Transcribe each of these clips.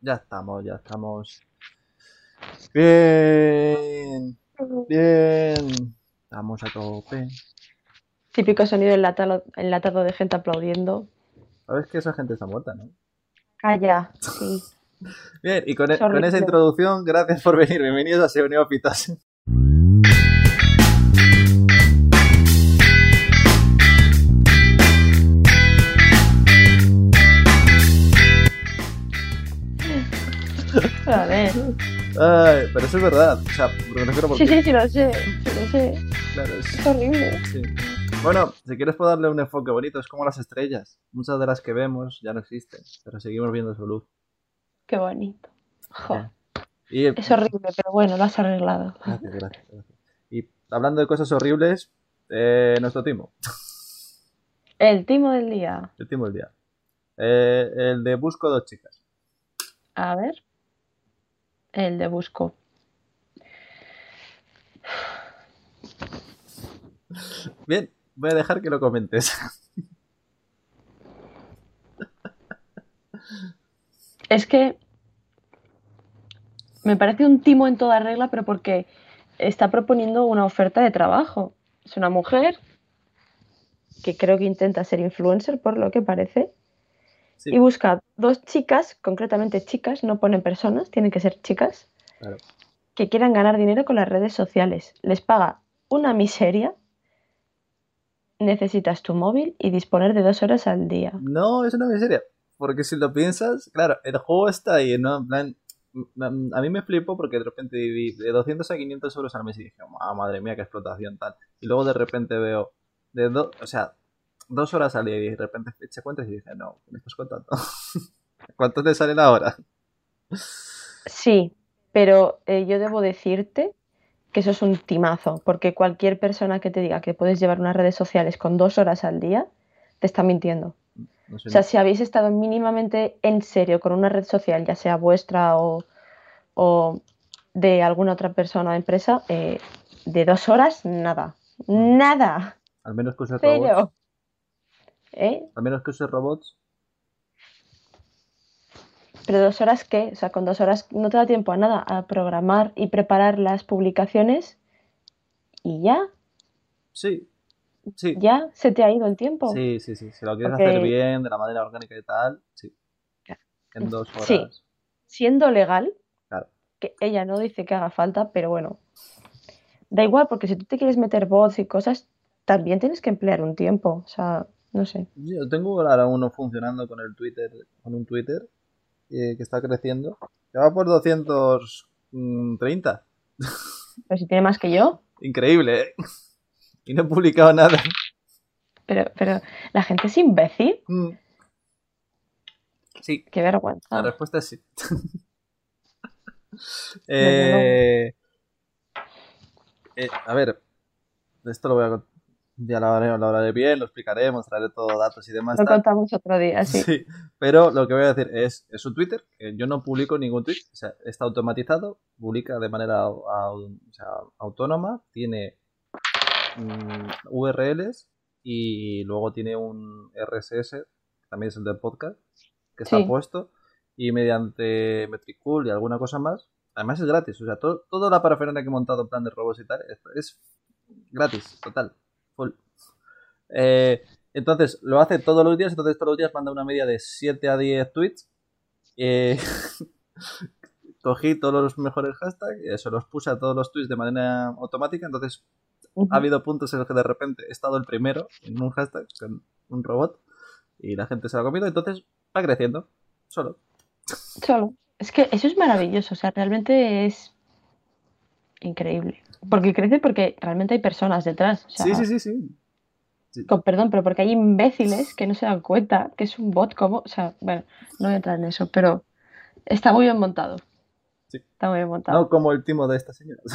Ya estamos, ya estamos. Bien. Bien. Estamos a tope. Típico sonido enlatado, enlatado de gente aplaudiendo. Sabes que esa gente está muerta, ¿no? Calla, sí. Bien, y con, e- con esa introducción, gracias por venir. Bienvenidos a Se Neófitas. A ver. Ay, pero eso es verdad. O sea, porque me refiero porque, Sí, sí, sí, lo sé. sí, lo sé. claro, es- Es horrible. sí. Bueno, si quieres puedo darle un enfoque bonito, es como las estrellas. Muchas de las que vemos ya no existen, pero seguimos viendo su luz. Qué bonito. Jo, Y es horrible, pero bueno, lo has arreglado. Gracias, gracias, gracias. Y hablando de cosas horribles, eh, nuestro timo, El timo del día. el timo del día. Eh, el de Busco dos chicas. A ver. El de Busco. Bien, voy a dejar que lo comentes. Es que me parece un timo en toda regla, pero porque está proponiendo una oferta de trabajo. Es una mujer que creo que intenta ser influencer, por lo que parece, Sí, y busca dos chicas, concretamente chicas, no ponen personas, tienen que ser chicas, claro. que quieran ganar dinero con las redes sociales. Les paga una miseria. Necesitas tu móvil y disponer de dos horas al día. No, es una miseria. Porque si lo piensas, claro, el juego está ahí, ¿no? En plan, mm, a mí me flipó porque de repente vi de 200 a 500 euros al mes y dije, ah, madre mía, qué explotación tal. Y luego de repente veo, de do- o sea, dos horas al día y de repente eché cuentas y dije, no, ¿qué me estás contando? ¿Cuánto te sale la hora? Sí, pero eh, yo debo decirte que eso es un timazo, porque cualquier persona que te diga que puedes llevar unas redes sociales con dos horas al día, te está mintiendo. No sé, O sea, si habéis estado mínimamente en serio con una red social, ya sea vuestra o, o de alguna otra persona o empresa, eh, de dos horas, nada. Nada. al menos que uses robots. ¿Eh? Al menos que uses robots. Pero dos horas qué? O sea, con dos horas no te da tiempo a nada, a programar y preparar las publicaciones y ya, Sí, sí. ya se te ha ido el tiempo. Sí, sí, sí. Si lo quieres Porque- hacer bien, de la manera orgánica y tal, sí. En dos horas. Sí. Siendo legal, Claro. que ella no dice que haga falta, pero bueno, da igual, porque si tú te quieres meter bots y cosas, también tienes que emplear un tiempo. O sea, no sé. Yo tengo ahora uno funcionando con el Twitter, con un Twitter eh, que está creciendo. Que va por 230. Pero si tiene más que yo, Increíble, ¿eh? Y no he publicado nada. pero, pero la gente es imbécil. Mm. Sí, Qué vergüenza. la respuesta es sí. Eh, eh, a ver, esto lo voy a ya lo hablaré, lo hablaré bien, lo explicaremos, traeré todo datos y demás. Lo tal. contamos otro día, sí. Sí, pero lo que voy a decir es, es un Twitter, que yo no publico ningún tweet, o sea, está automatizado, publica de manera o sea, autónoma, tiene mm, URLs y luego tiene un RSS, que también es el del podcast, que está puesto, y mediante Metricool y alguna cosa más, además es gratis, o sea, todo, toda la parafernalia que he montado en plan de robots y tal, es, es gratis, total. Eh, entonces, lo hace todos los días, entonces todos los días manda una media de 7 a 10 tweets. Eh, cogí todos los mejores hashtags, eh, se los puse a todos los tweets de manera automática, entonces ha habido puntos en los que de repente he estado el primero en un hashtag con un robot y la gente se lo ha comido, entonces va creciendo, solo. Solo. Es que eso es maravilloso, o sea, realmente es increíble. Porque crece porque realmente hay personas detrás. O sea, Sí, sí, sí, sí. con perdón, pero porque hay imbéciles que no se dan cuenta que es un bot como, o sea, bueno, no voy a entrar en eso, pero está muy bien montado. Sí. Está muy bien montado. No como el timo de esta señora.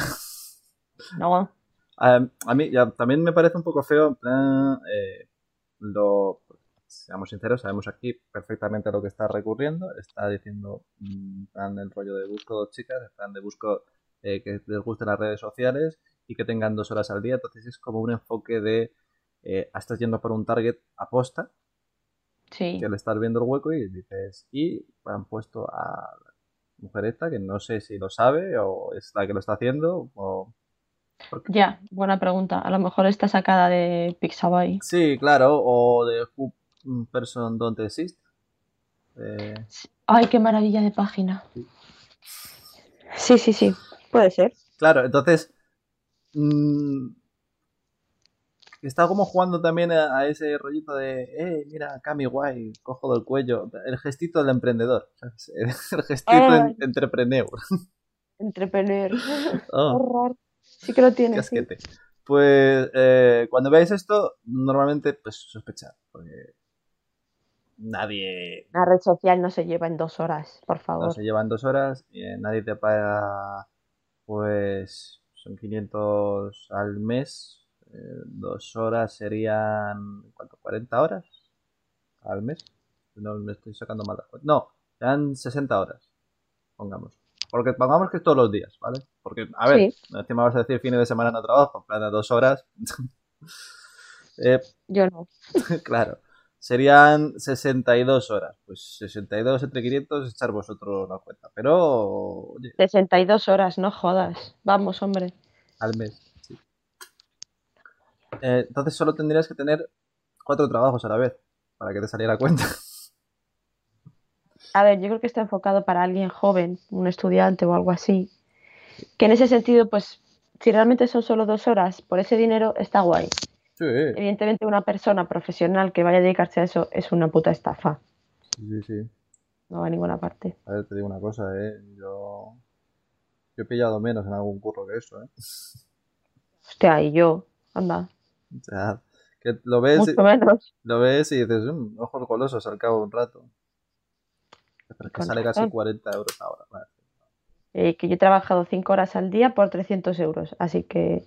No, A, a mí ya, también me parece un poco feo, en plan, eh, lo, seamos sinceros, sabemos aquí perfectamente a lo que está recurriendo. Está diciendo, mm, en plan, el rollo de busco dos chicas, en plan de busco eh, que les gusten las redes sociales y que tengan dos horas al día. Entonces es como un enfoque de, eh, estás yendo por un target aposta, sí. que le estás viendo el hueco y dices, y han puesto a mujer esta, que no sé si lo sabe o es la que lo está haciendo o... Ya, buena pregunta. A lo mejor está sacada de Pixabay. Sí, claro, o de Who Person Don't Exist. Eh, Ay, qué maravilla de página. Sí, sí, sí, puede ser. Claro, entonces mm, está como jugando también a, ese rollito de, eh, mira, Cami guay, cojo del cuello, el gestito del emprendedor, el gestito Ah. entrepreneur. Entrepreneur. Oh. Sí que lo tiene. sí. casquete. Pues eh, cuando veáis esto, normalmente pues sospechad, porque nadie La red social no se lleva en dos horas, por no favor. se llevan dos horas y eh, nadie te paga, pues son 500 al mes, eh, dos horas serían, ¿cuánto? ¿40 horas al mes? No me estoy sacando mal. No, serían 60 horas, pongamos. Porque pongamos que es todos los días, ¿vale? Porque, a ver, Sí. encima vas a decir fines de semana no trabajo, en plan dos horas. Eh, Yo no. claro, serían 62 horas. Pues 62 entre 500, echar vosotros la cuenta. Pero, oye, 62 horas, no jodas. Vamos, hombre. al mes, sí. Eh, entonces solo tendrías que tener cuatro trabajos a la vez para que te saliera cuenta. A ver, yo creo que está enfocado para alguien joven, un estudiante o algo así. Que en ese sentido, pues, si realmente son solo dos horas por ese dinero, está guay. Sí, Evidentemente, una persona profesional que vaya a dedicarse a eso es una puta estafa. sí, sí. No va a ninguna parte. A ver, te digo una cosa, ¿eh? Yo, yo he pillado menos en algún curro que eso, ¿eh? Hostia, y yo, anda, O sea, que lo ves, mucho menos. lo ves y dices, "Mm, ojos golosos al cabo de un rato. Pero es que sale casi razón. 40 euros ahora. Vale. Eh, que yo he trabajado cinco horas al día por 300 euros. Así que,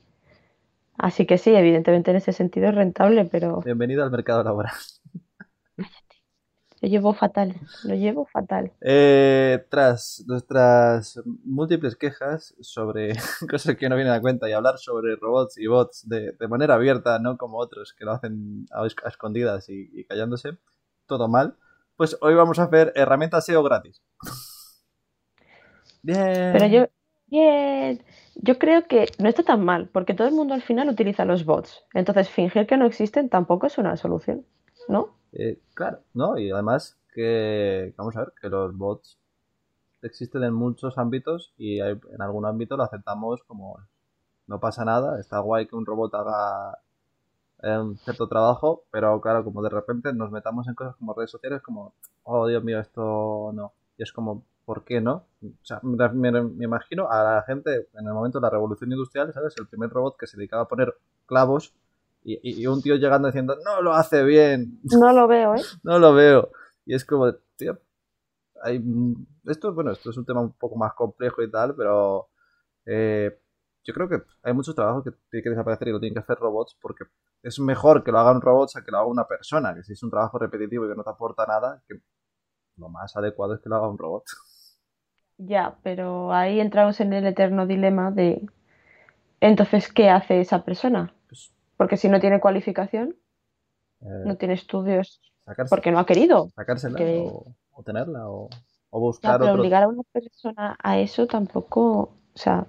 así que sí, evidentemente en ese sentido es rentable, pero Bienvenido al mercado laboral. lo llevo fatal, lo llevo fatal. Eh, tras nuestras múltiples quejas sobre cosas que no vienen a cuenta y hablar sobre robots y bots de, de manera abierta, no como otros que lo hacen a escondidas y, y callándose, todo mal, pues hoy vamos a hacer herramientas SEO gratis. Bien. Pero yo, bien, yo creo que no está tan mal, porque todo el mundo al final utiliza los bots. Entonces, fingir que no existen tampoco es una solución, ¿no? Eh, claro, ¿no? Y además que, vamos a ver, que los bots existen en muchos ámbitos y hay- en algún ámbito lo aceptamos como no pasa nada, está guay que un robot haga eh, un cierto trabajo, pero claro, como de repente nos metamos en cosas como redes sociales, como, oh Dios mío, esto no. Y es como, ¿por qué no? O sea, me, me- me imagino a la gente en el momento de la revolución industrial, ¿sabes? El primer robot que se dedicaba a poner clavos y, y- y un tío llegando diciendo, no lo hace bien, No lo veo, ¿eh? no lo veo. Y es como, tío, hay, esto, bueno, esto es un tema un poco más complejo y tal, pero eh, yo creo que hay muchos trabajos que tienen que desaparecer y lo tienen que hacer robots porque es mejor que lo haga un robot a que lo haga una persona, que si es un trabajo repetitivo y que no te aporta nada, que lo más adecuado es que lo haga un robot. Ya, pero ahí entramos en el eterno dilema de, entonces, ¿qué hace esa persona? Pues, Porque si no tiene cualificación, eh, no tiene estudios, sacarse- porque no ha querido. sacársela que- o, o tenerla o, o Ya, buscar pero otro... obligar a una persona a eso tampoco, o sea,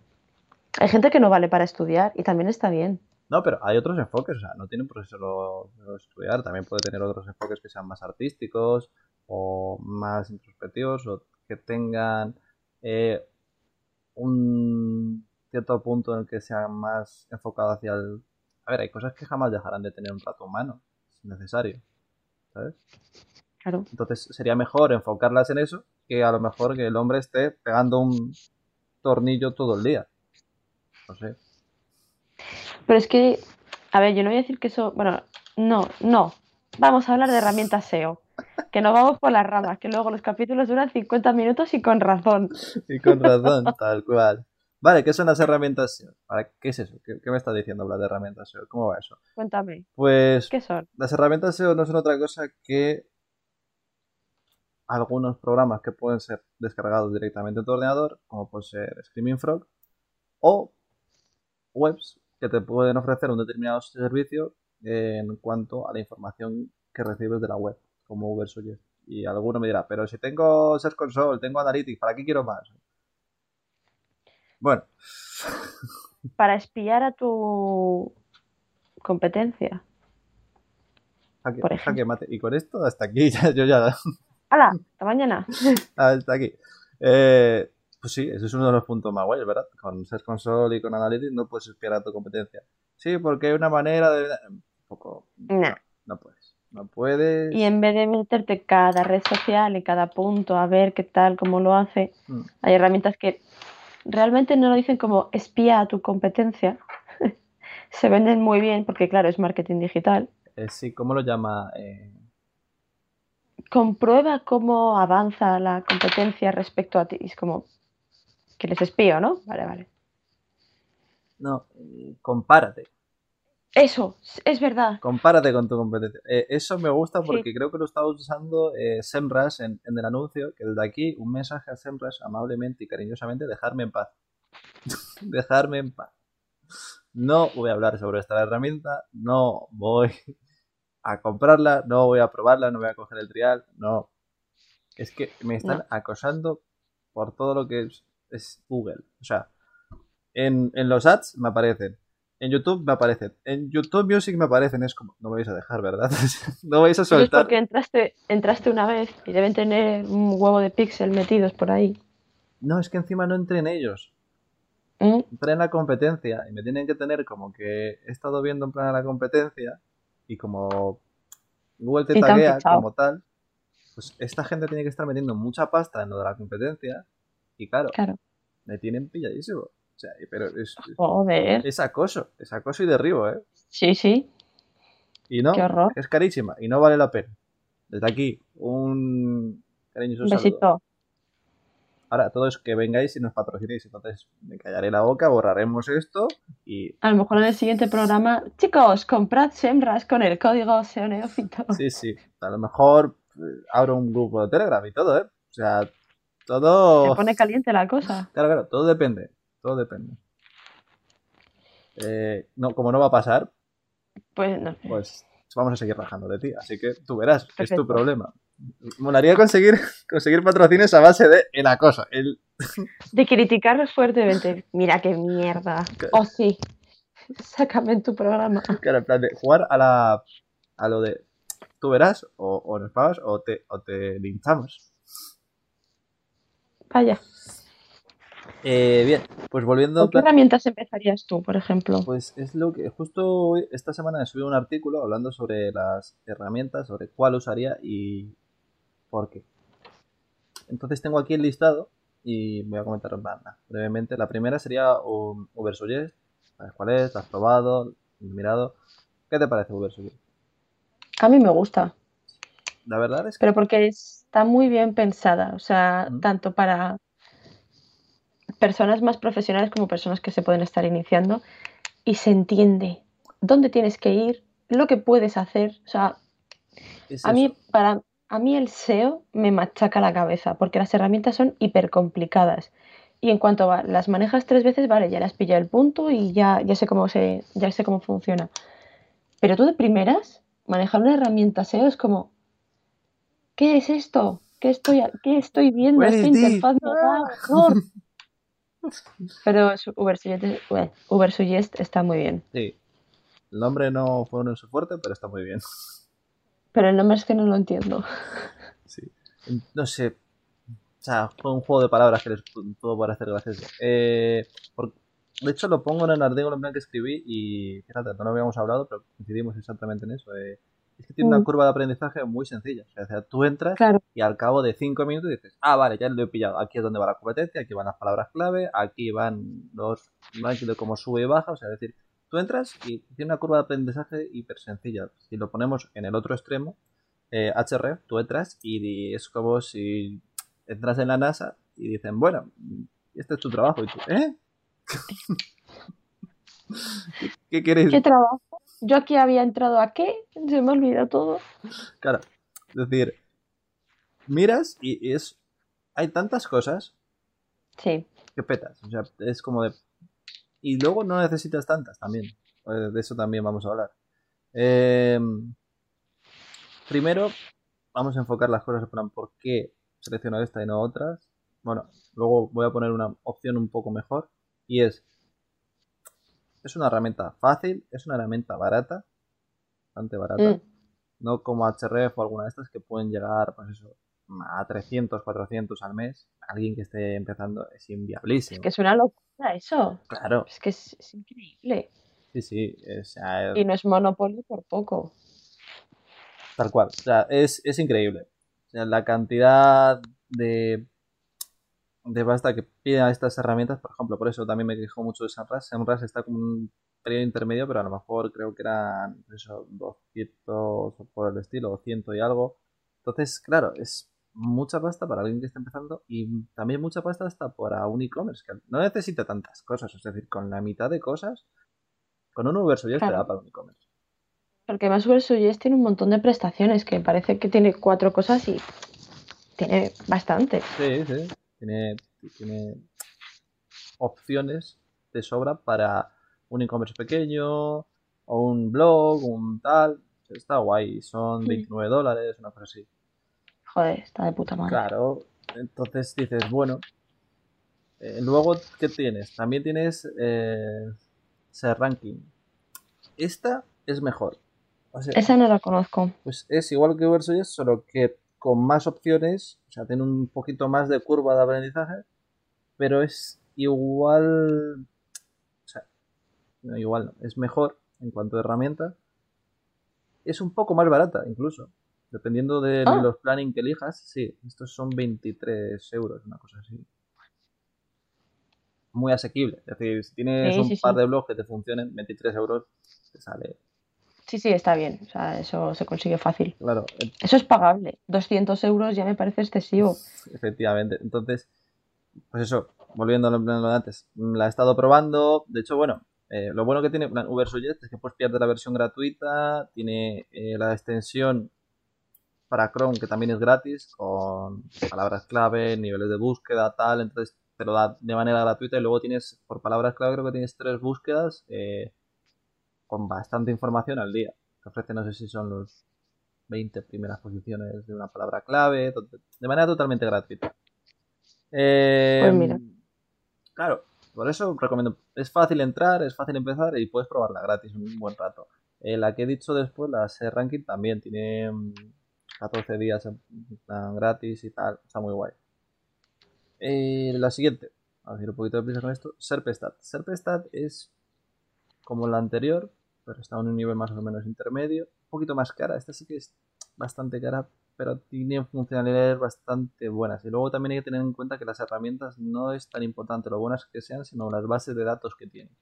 hay gente que no vale para estudiar y también está bien. No, pero hay otros enfoques, o sea, no tiene por eso solo solo estudiar, también puede tener otros enfoques que sean más artísticos o más introspectivos o que tengan eh, un cierto punto en el que sean más enfocado hacia el... A ver, hay cosas que jamás dejarán de tener un trato humano, es necesario, ¿sabes? Claro. Entonces sería mejor enfocarlas en eso que a lo mejor que el hombre esté pegando un tornillo todo el día. No sé. Pero es que, a ver, yo no voy a decir que eso, bueno, no, no. Vamos a hablar de herramientas SEO. Que no vamos por las ramas, que luego los capítulos duran 50 minutos y con razón. Y con razón, tal cual. Vale, ¿qué son las herramientas SEO? ¿Para qué es eso? ¿Qué, qué me estás diciendo hablar de herramientas SEO? ¿Cómo va eso? Cuéntame, Pues ¿qué son? las herramientas SEO no son otra cosa que algunos programas que pueden ser descargados directamente en tu ordenador, como puede ser Screaming Frog, o webs que te pueden ofrecer un determinado servicio en cuanto a la información que recibes de la web, como Ubersuggest. Y alguno me dirá, pero si tengo Search Console, tengo Analytics, ¿para qué quiero más? Bueno. Para espiar a tu competencia. Jaque, Por jaque mate. Y con esto, hasta aquí, ya- yo ya. ¡Hala! Hasta mañana. hasta aquí. Eh, pues sí, ese es uno de los puntos más guays, ¿verdad? Con Search Console y con Analytics no puedes espiar a tu competencia. Sí, porque hay una manera de. Un poco. Nah. No puedes. No puedes. Y en vez de meterte cada red social y cada punto a ver qué tal, cómo lo hace, Mm. hay herramientas que realmente no lo dicen como espía a tu competencia. Se venden muy bien porque, claro, es marketing digital. Eh, sí, ¿cómo lo llama? Eh, Comprueba cómo avanza la competencia respecto a ti. Es como que les espío, ¿no? Vale, vale. no, eh, compárate. Eso, es verdad. Compárate con tu competencia. Eh, eso me gusta Sí. porque creo que lo estaba usando eh, Semrush en, en el anuncio, que desde aquí un mensaje a Semrush amablemente y cariñosamente, dejarme en paz. dejarme en paz. No voy a hablar sobre esta herramienta, no voy a comprarla, no voy a probarla, no voy a coger el trial, no. Es que me están No. acosando por todo lo que es, es Google. O sea, en, en los ads me aparecen, en YouTube me aparecen, en YouTube Music me aparecen. Es como, no me vais a dejar, ¿verdad? no vais a Eso es soltar. porque entraste, entraste una vez y deben tener un huevo de píxel metidos por ahí. No, es que encima no entré en ellos. ¿Mm? Entré en la competencia y me tienen que tener como que he estado viendo en plan a la competencia y como Google te taguea como tal, pues esta gente tiene que estar metiendo mucha pasta en lo de la competencia y claro, Claro. me tienen pilladísimo. O sea, pero es, Joder. es acoso, es acoso y derribo, ¿eh? Sí, sí. Y no, Qué horror. es carísima y no vale la pena. Desde aquí, un cariñoso Un saludo. besito. Ahora, todo es que vengáis y nos patrocinéis. Entonces, me callaré la boca, borraremos esto y A lo mejor en el siguiente programa, chicos, comprad Semras con el código SEONeófito. sí, sí. A lo mejor eh, abro un grupo de Telegram y todo, ¿eh? O sea, todo. Se pone caliente la cosa. Claro, claro, todo depende. Todo depende. Eh, no, como no va a pasar, Pues no sé. pues vamos a seguir rajando de ti. Así que tú verás, es tu problema. Molaría conseguir, conseguir patrocinios a base de el acoso. El, De criticarlos fuertemente. Mira qué mierda. Oh, sí. Sácame en tu programa. claro, en plan de jugar a la a lo de tú verás, o, o nos pagas o te, o te linchamos. Vaya. Eh, bien, pues volviendo. ¿Con qué herramientas empezarías tú, por ejemplo? Pues es lo que justo esta semana he subido un artículo hablando sobre las herramientas, sobre cuál usaría y por qué. Entonces tengo aquí el listado y voy a comentar en plan, nada, brevemente. La primera sería Ubersuggest. ¿Sabes cuál es? ¿La has probado? ¿La has mirado? ¿Qué te parece Ubersuggest? A mí me gusta, La verdad es que pero porque está muy bien pensada. O sea, tanto para personas más profesionales como personas que se pueden estar iniciando y se entiende dónde tienes que ir, lo que puedes hacer. O sea, es A mí, para, a mí el SEO me machaca la cabeza porque las herramientas son hiper complicadas. Y en cuanto va, las manejas tres veces, vale, ya las pillado el punto y ya, ya sé cómo se, ya sé cómo funciona. Pero tú de primeras, manejar una herramienta SEO es como, ¿qué es esto? ¿Qué estoy, a- qué estoy viendo? Esta interfaz me da horror. Pero es- Ubersuggest, está muy bien. Sí. El nombre no fue uno en su fuerte, pero está muy bien. Pero el nombre es que no lo entiendo. Sí. No sé. O sea, fue un juego de palabras que les pudo parecer gracioso. Eh, por- de hecho, lo pongo en el artículo en plan que escribí y fíjate, no lo habíamos hablado, pero coincidimos exactamente en eso. eh. Es que tiene una Mm. curva de aprendizaje muy sencilla. O sea, tú entras Claro, y al cabo de cinco minutos dices, ah, vale, ya lo he pillado. Aquí es donde va la competencia, aquí van las palabras clave, aquí van los rankings de cómo sube y baja. O sea, es decir, tú entras y tiene una curva de aprendizaje hiper sencilla. Si lo ponemos en el otro extremo, eh, HRF, tú entras y es como si entras en la NASA y dicen, bueno, este es tu trabajo. Y tú, ¿eh? ¿Qué, qué queréis? ¿qué trabajo? Yo aquí había entrado a qué, se me olvida todo. Claro, es decir, miras y es... Hay tantas cosas Sí, que petas. O sea, es como de. Y luego no necesitas tantas también. De eso también vamos a hablar. Eh, primero, vamos a enfocar las cosas en plan, ¿por qué selecciono esta y no otras? Bueno, luego voy a poner una opción un poco mejor y es, es una herramienta fácil, es una herramienta barata, bastante barata, Mm. no como HRF o alguna de estas que pueden llegar, pues eso, a 300, 400 al mes. Alguien que esté empezando es inviablísimo. Es que es una locura eso. Claro, Es que es, es increíble. sí, sí, o sea, Y no es monopolio por poco. Tal cual. O sea, es, es increíble. O sea, la cantidad de, de pasta que piden a estas herramientas, por ejemplo, por eso también me quejo mucho de Samras. Samras está como un periodo intermedio, pero a lo mejor creo que eran eso, 200 o por el estilo, o 100 y algo. Entonces, claro, es mucha pasta para alguien que está empezando y también mucha pasta hasta para un e-commerce que no necesita tantas cosas. Es decir, con la mitad de cosas, con un Uber te Claro. da para un e-commerce. Porque más Suggest tiene un montón de prestaciones, que parece que tiene cuatro cosas y tiene bastante. Sí, sí. Tiene, tiene opciones de sobra para un e-commerce pequeño o un blog, un tal. Está guay. Son Mm. 29 dólares, una cosa así. Joder, está de puta madre. Claro. Entonces dices, bueno. Eh, luego, ¿qué tienes? También tienes eh, Ser Ranking. Esta es mejor. O sea, Esa no la conozco. pues es igual que Versuggest, solo que con más opciones, o sea, tiene un poquito más de curva de aprendizaje, pero es igual, o sea, no igual, no, es mejor en cuanto a herramientas. Es un poco más barata, incluso, dependiendo de Ah. los planning que elijas. Sí, estos son 23 euros, una cosa así. Muy asequible. Es decir, si tienes Sí, un sí, par sí. de blogs que te funcionen, 23 euros te sale. Sí, sí, está bien. O sea, eso se consigue fácil. Claro, Eso es pagable. 200 euros ya me parece excesivo. Efectivamente. Entonces, pues eso, volviendo a lo de antes, la he estado probando. De hecho, bueno, eh, lo bueno que tiene Ubersuggest es que pues pierde la versión gratuita, tiene eh, la extensión para Chrome que también es gratis, con palabras clave, niveles de búsqueda, tal, entonces te lo da de manera gratuita y luego tienes, por palabras clave creo que tienes tres búsquedas eh, con bastante información al día. Te ofrece, no sé si son los 20 primeras posiciones de una palabra clave, de manera totalmente gratuita. Eh, Pues mira. Claro, por eso recomiendo. Es fácil entrar, es fácil empezar y puedes probarla gratis un buen rato. Eh, la que he dicho después, la Ser Ranking, también tiene mm, 14 días en plan gratis y tal. Está muy guay. Eh, la siguiente, a ir un poquito de prisa con esto. Serpestat. Serpestat es como la anterior, pero está en un nivel más o menos intermedio. Un poquito más cara. Esta sí que es bastante cara, pero tiene funcionalidades bastante buenas. Y luego también hay que tener en cuenta que las herramientas no es tan importante lo buenas que sean, sino las bases de datos que tienen.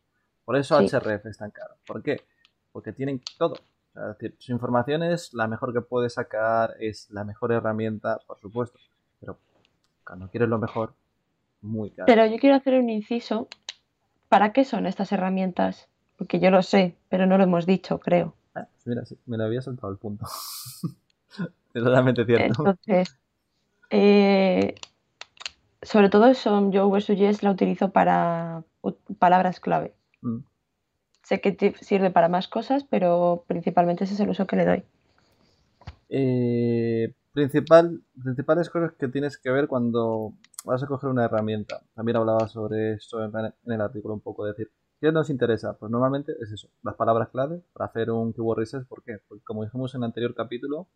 Por eso Sí. HRF es tan caro. ¿Por qué? Porque tienen todo. O sea, es decir, su información es la mejor que puedes sacar, es la mejor herramienta, por supuesto. Pero cuando quieres lo mejor, muy caro. Pero yo quiero hacer un inciso. ¿Para qué son estas herramientas? Porque yo lo sé, pero no lo hemos dicho, creo. Ah, pues mira, sí, me lo había saltado el punto. es totalmente cierto. Entonces, eh, sobre todo eso, yo VSUGES la utilizo para palabras clave. Mm. Sé que sirve para más cosas, pero principalmente ese es el uso que le doy. Eh, principal, principales cosas que tienes que ver cuando vas a coger una herramienta. También hablaba sobre en, en el artículo un poco, decir, ¿qué nos interesa? Pues normalmente es eso, las palabras clave para hacer un keyword research. ¿Por qué? Porque como dijimos en el anterior capítulo,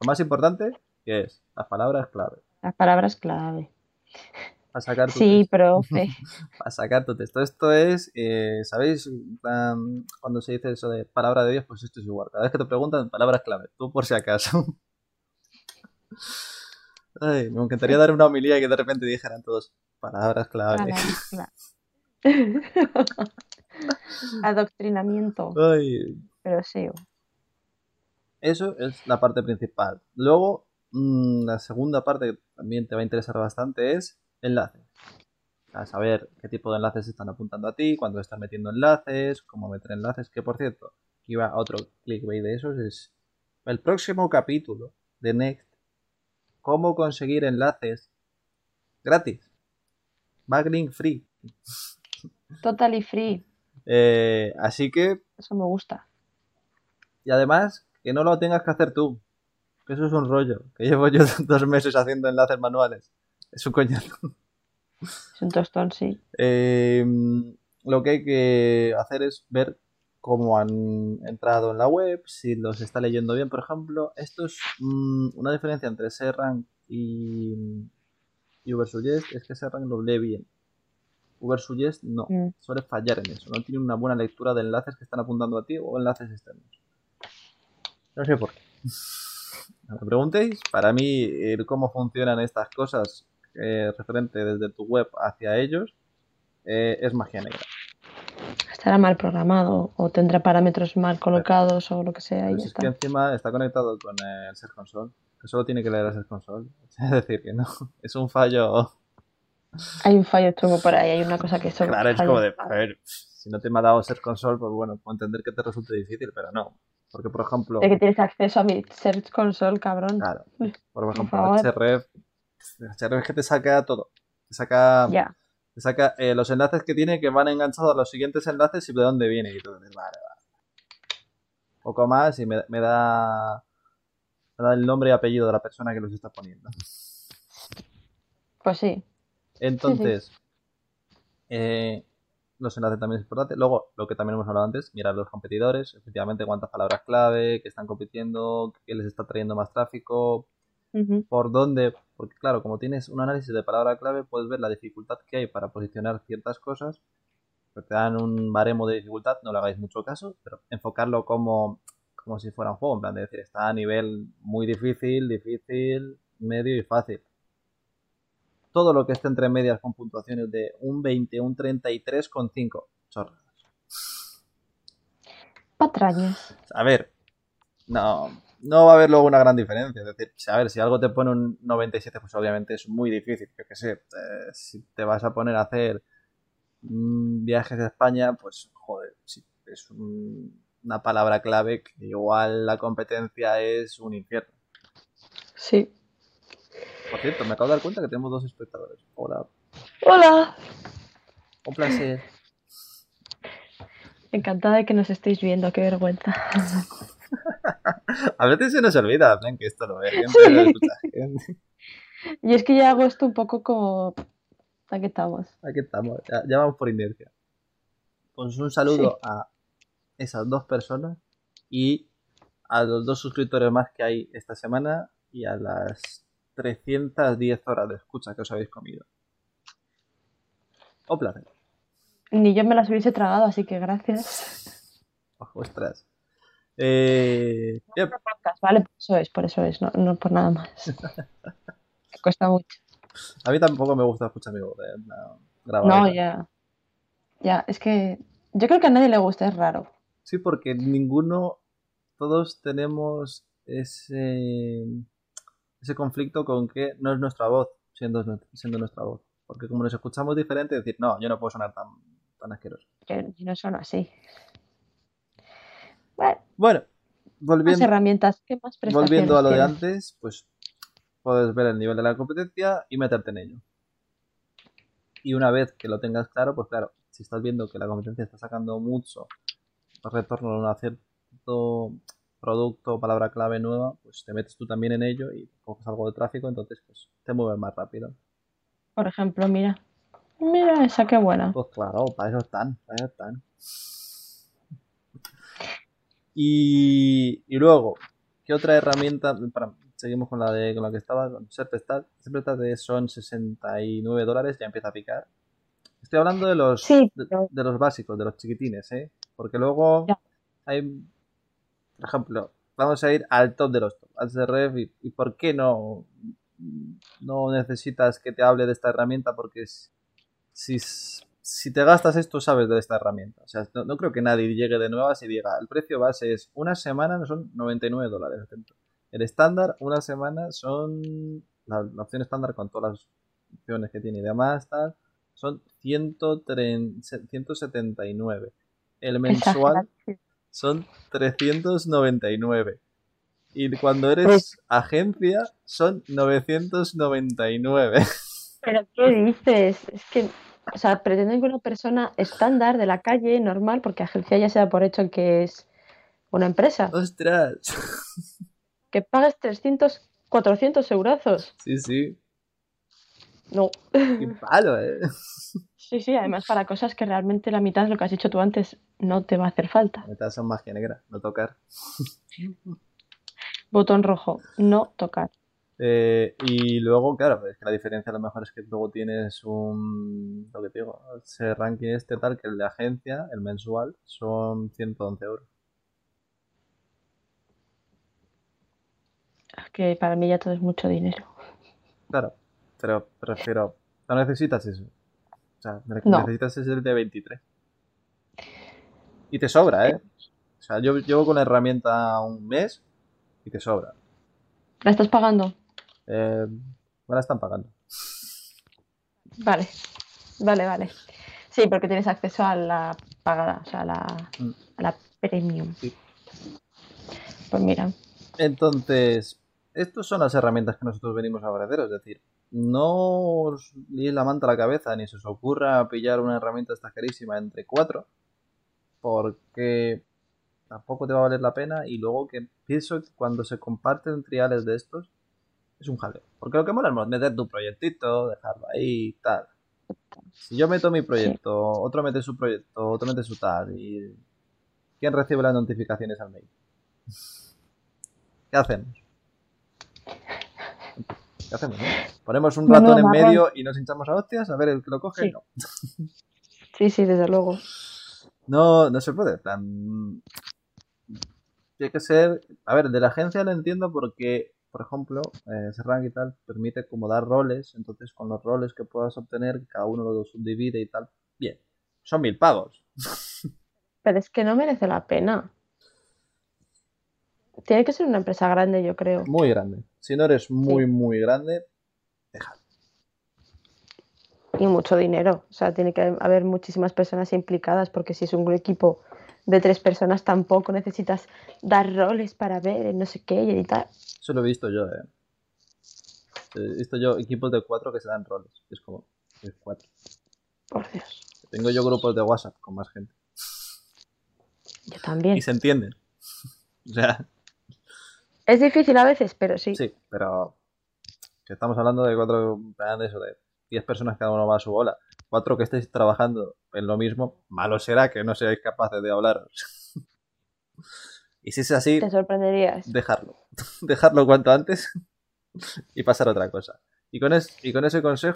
lo más importante que es las palabras clave. Las palabras clave. Para sacar tu Sí, texto. profe. Para sacar tu texto. Esto es, eh, ¿sabéis? Cuando se dice eso de palabra de Dios, pues esto es igual. Cada vez que te preguntan palabras clave, tú por si acaso. Ay, me encantaría dar una homilía y que de repente dijeran todos palabras clave. Palabras clave. Adoctrinamiento. Ay, Pero sí. eso es la parte principal. Luego, mm, la segunda parte que también te va a interesar bastante es enlaces. A saber qué tipo de enlaces están apuntando a ti, cuando están metiendo enlaces, cómo meter enlaces. Que por cierto, aquí va otro clickbait de esos, es el próximo capítulo de Next. Cómo conseguir enlaces gratis. Backlink free. Totally free. Eh, así que Eso me gusta. Y además, que no lo tengas que hacer tú. Que eso es un rollo. Que llevo yo dos meses haciendo enlaces manuales. Es un coñazo. Es un tostón, sí. Eh, lo que hay que hacer es ver cómo han entrado en la web, si los está leyendo bien, por ejemplo. Esto es mm, una diferencia entre SERrank y, y Ubersuggest, es que SERrank lo lee bien. Ubersuggest no, Mm. suele fallar en eso. No tiene una buena lectura de enlaces que están apuntando a ti o enlaces externos. No sé por qué. No me preguntéis. Para mí, el cómo funcionan estas cosas eh, referente desde tu web hacia ellos eh, es magia negra. Estará mal programado o tendrá parámetros mal colocados o lo que sea y es que está. encima está conectado con el Search Console, que solo tiene que leer el Search Console. Es decir, que no, es un fallo. Hay un fallo chungo por ahí, hay una cosa que solo Claro, es como de, a ver, si no te me ha dado Search Console, pues bueno, puedo entender que te resulte difícil, pero no. Porque, por ejemplo, Es que tienes acceso a mi Search Console, cabrón. claro, Uy, por ejemplo, favor. HRF, HRF es que te saca todo. Te saca, te saca eh, los enlaces que tiene que van enganchados a los siguientes enlaces y de dónde viene. Y tú dices, vale, vale. Poco más y me, me da, me da el nombre y apellido de la persona que los está poniendo. Pues sí. Entonces, eh, los enlaces también es importante. Luego, lo que también hemos hablado antes, mirar los competidores, efectivamente cuántas palabras clave, que están compitiendo, qué les está trayendo más tráfico, por dónde, porque claro, como tienes un análisis de palabra clave, puedes ver la dificultad que hay para posicionar ciertas cosas. Pero te dan un baremo de dificultad, no le hagáis mucho caso, pero enfocarlo como, como si fuera un juego, en plan de decir, está a nivel muy difícil, difícil, medio y fácil. Todo lo que esté entre medias con puntuaciones de un 20, un 33 con 5. Chorras. Patrañas. A ver, no, no va a haber luego una gran diferencia. Es decir, si- a ver, si algo te pone un 97, pues obviamente es muy difícil. Yo qué sé, eh, si te vas a poner a hacer mm, viajes a España, pues joder, si es un- una palabra clave que igual la competencia es un infierno. Sí. Por cierto, me acabo de dar cuenta que tenemos dos espectadores. Hola, Hola. un placer. Encantada de que nos estéis viendo, qué vergüenza. A veces se nos olvida, ven que esto lo ve Sí. lo escucha gente. Y es que ya hago esto un poco como... Aquí estamos. Aquí estamos, ya, ya vamos por inercia. Pues un saludo a esas dos personas y a los dos suscriptores más que hay esta semana y a las 310 horas de escucha que os habéis comido. Un placer. Ni yo me las hubiese tragado, así que gracias. Ostras. Eh, Podcast, Vale, por eso es, por eso es, no, no por nada más. Me cuesta mucho. a mí tampoco me gusta escuchar mi voz. eh, no, ya. Ya, es que yo creo que a nadie le gusta, es raro. Sí, porque ninguno, todos tenemos ese, ese conflicto con que no es nuestra voz, siendo, nu- siendo nuestra voz. Porque como nos escuchamos diferente, decir, no, yo no puedo sonar tan, tan asqueroso. Que no son así. Bueno, Bueno, más volviendo, herramientas, ¿qué más prestaciones volviendo a lo de antes, pues puedes ver el nivel de la competencia y meterte en ello. Y una vez que lo tengas claro, pues claro, si estás viendo que la competencia está sacando mucho retorno a un cierto producto palabra clave nueva, pues te metes tú también en ello y coges algo de tráfico, entonces pues te mueves más rápido. Por ejemplo, mira. Mira esa, qué buena. Pues claro, para eso están, para eso están. Y, y luego, ¿qué otra herramienta? Para, seguimos con la de con la que estaba, con Serpestat. Son 69 dólares, ya empieza a picar. Estoy hablando de los, Sí, de, los básicos, de los chiquitines, ¿eh? Porque luego Ya. hay, por ejemplo, vamos a ir al top de los top, CRF, y, y ¿por qué no, no necesitas que te hable de esta herramienta? Porque si, si te gastas esto, sabes de esta herramienta. O sea, no, no creo que nadie llegue de nuevas y diga, el precio base es una semana, son 99 dólares. El estándar, una semana, son la, la opción estándar con todas las opciones que tiene y demás, tal, son 130 179. El mensual. son 399. Y cuando eres Pues- agencia son 999. ¿Pero qué dices? Es que, o sea, pretenden que una persona estándar de la calle, normal, porque agencia ya se da por hecho que es una empresa. ¡Ostras! que pagues 300, 400 eurazos. Sí, sí. No. Qué palo, ¿eh? Sí, sí, además para cosas que realmente la mitad de lo que has dicho tú antes no te va a hacer falta. La mitad son magia negra, no tocar. Botón rojo, no tocar. Eh, y luego, claro, es que la diferencia a lo mejor es que luego tienes un, lo que te digo, ese ranking este tal que el de agencia, el mensual, son 111 euros. Es que para mí ya todo es mucho dinero. Claro, pero prefiero, no necesitas eso. O sea, ne- No. necesitas ese de 23. Y te sobra, ¿eh? O sea, yo llevo con la herramienta un mes y te sobra. ¿La estás pagando? Eh, me la están pagando. Vale, vale, vale. Sí, porque tienes acceso a la pagada, o sea, a la, Mm. a la premium. Sí. Pues mira, Entonces, estas son las herramientas que nosotros venimos a ofrecer. Es decir, no os liéis la manta a la cabeza ni se os ocurra pillar una herramienta esta carísima entre cuatro, porque tampoco te va a valer la pena. Y luego que pienso que cuando se comparten triales de estos, es un jaleo. Porque lo que mola es meter tu proyectito, dejarlo ahí y tal. Si yo meto mi proyecto, otro mete su proyecto, otro mete su tal, y ¿quién recibe las notificaciones al mail? ¿Qué hacemos? ¿Qué hacemos? no? Ponemos un ratón en marrón. medio y nos hinchamos a hostias a ver el que lo coge. Sí. No. sí, sí, desde luego. No, no se puede. plan, Tiene que ser. A ver, de la agencia lo entiendo porque, por ejemplo, eh, ese rank y tal permite como dar roles. Entonces, con los roles que puedas obtener, cada uno los subdivide y tal. Bien, son mil pagos. Pero es que no merece la pena. Tiene que ser una empresa grande, yo creo. Muy grande. Si no eres muy, muy grande, deja. Y mucho dinero. O sea, tiene que haber muchísimas personas implicadas, porque si es un equipo de tres personas, tampoco necesitas dar roles para ver no sé qué y editar. Eso lo he visto yo, eh. He visto yo equipos de cuatro que se dan roles. Es como, es cuatro. Por Dios. Tengo yo grupos de WhatsApp con más gente. Yo también. Y se entienden. O sea, Es difícil a veces, pero sí. sí, pero que estamos hablando de cuatro planes o de diez personas cada uno va a su bola. Cuatro que estéis trabajando en lo mismo, malo será que no seáis capaces de hablaros. y si es así, Te sorprenderías. dejarlo. dejarlo cuanto antes y pasar a otra cosa. Y con, es- y con ese consejo.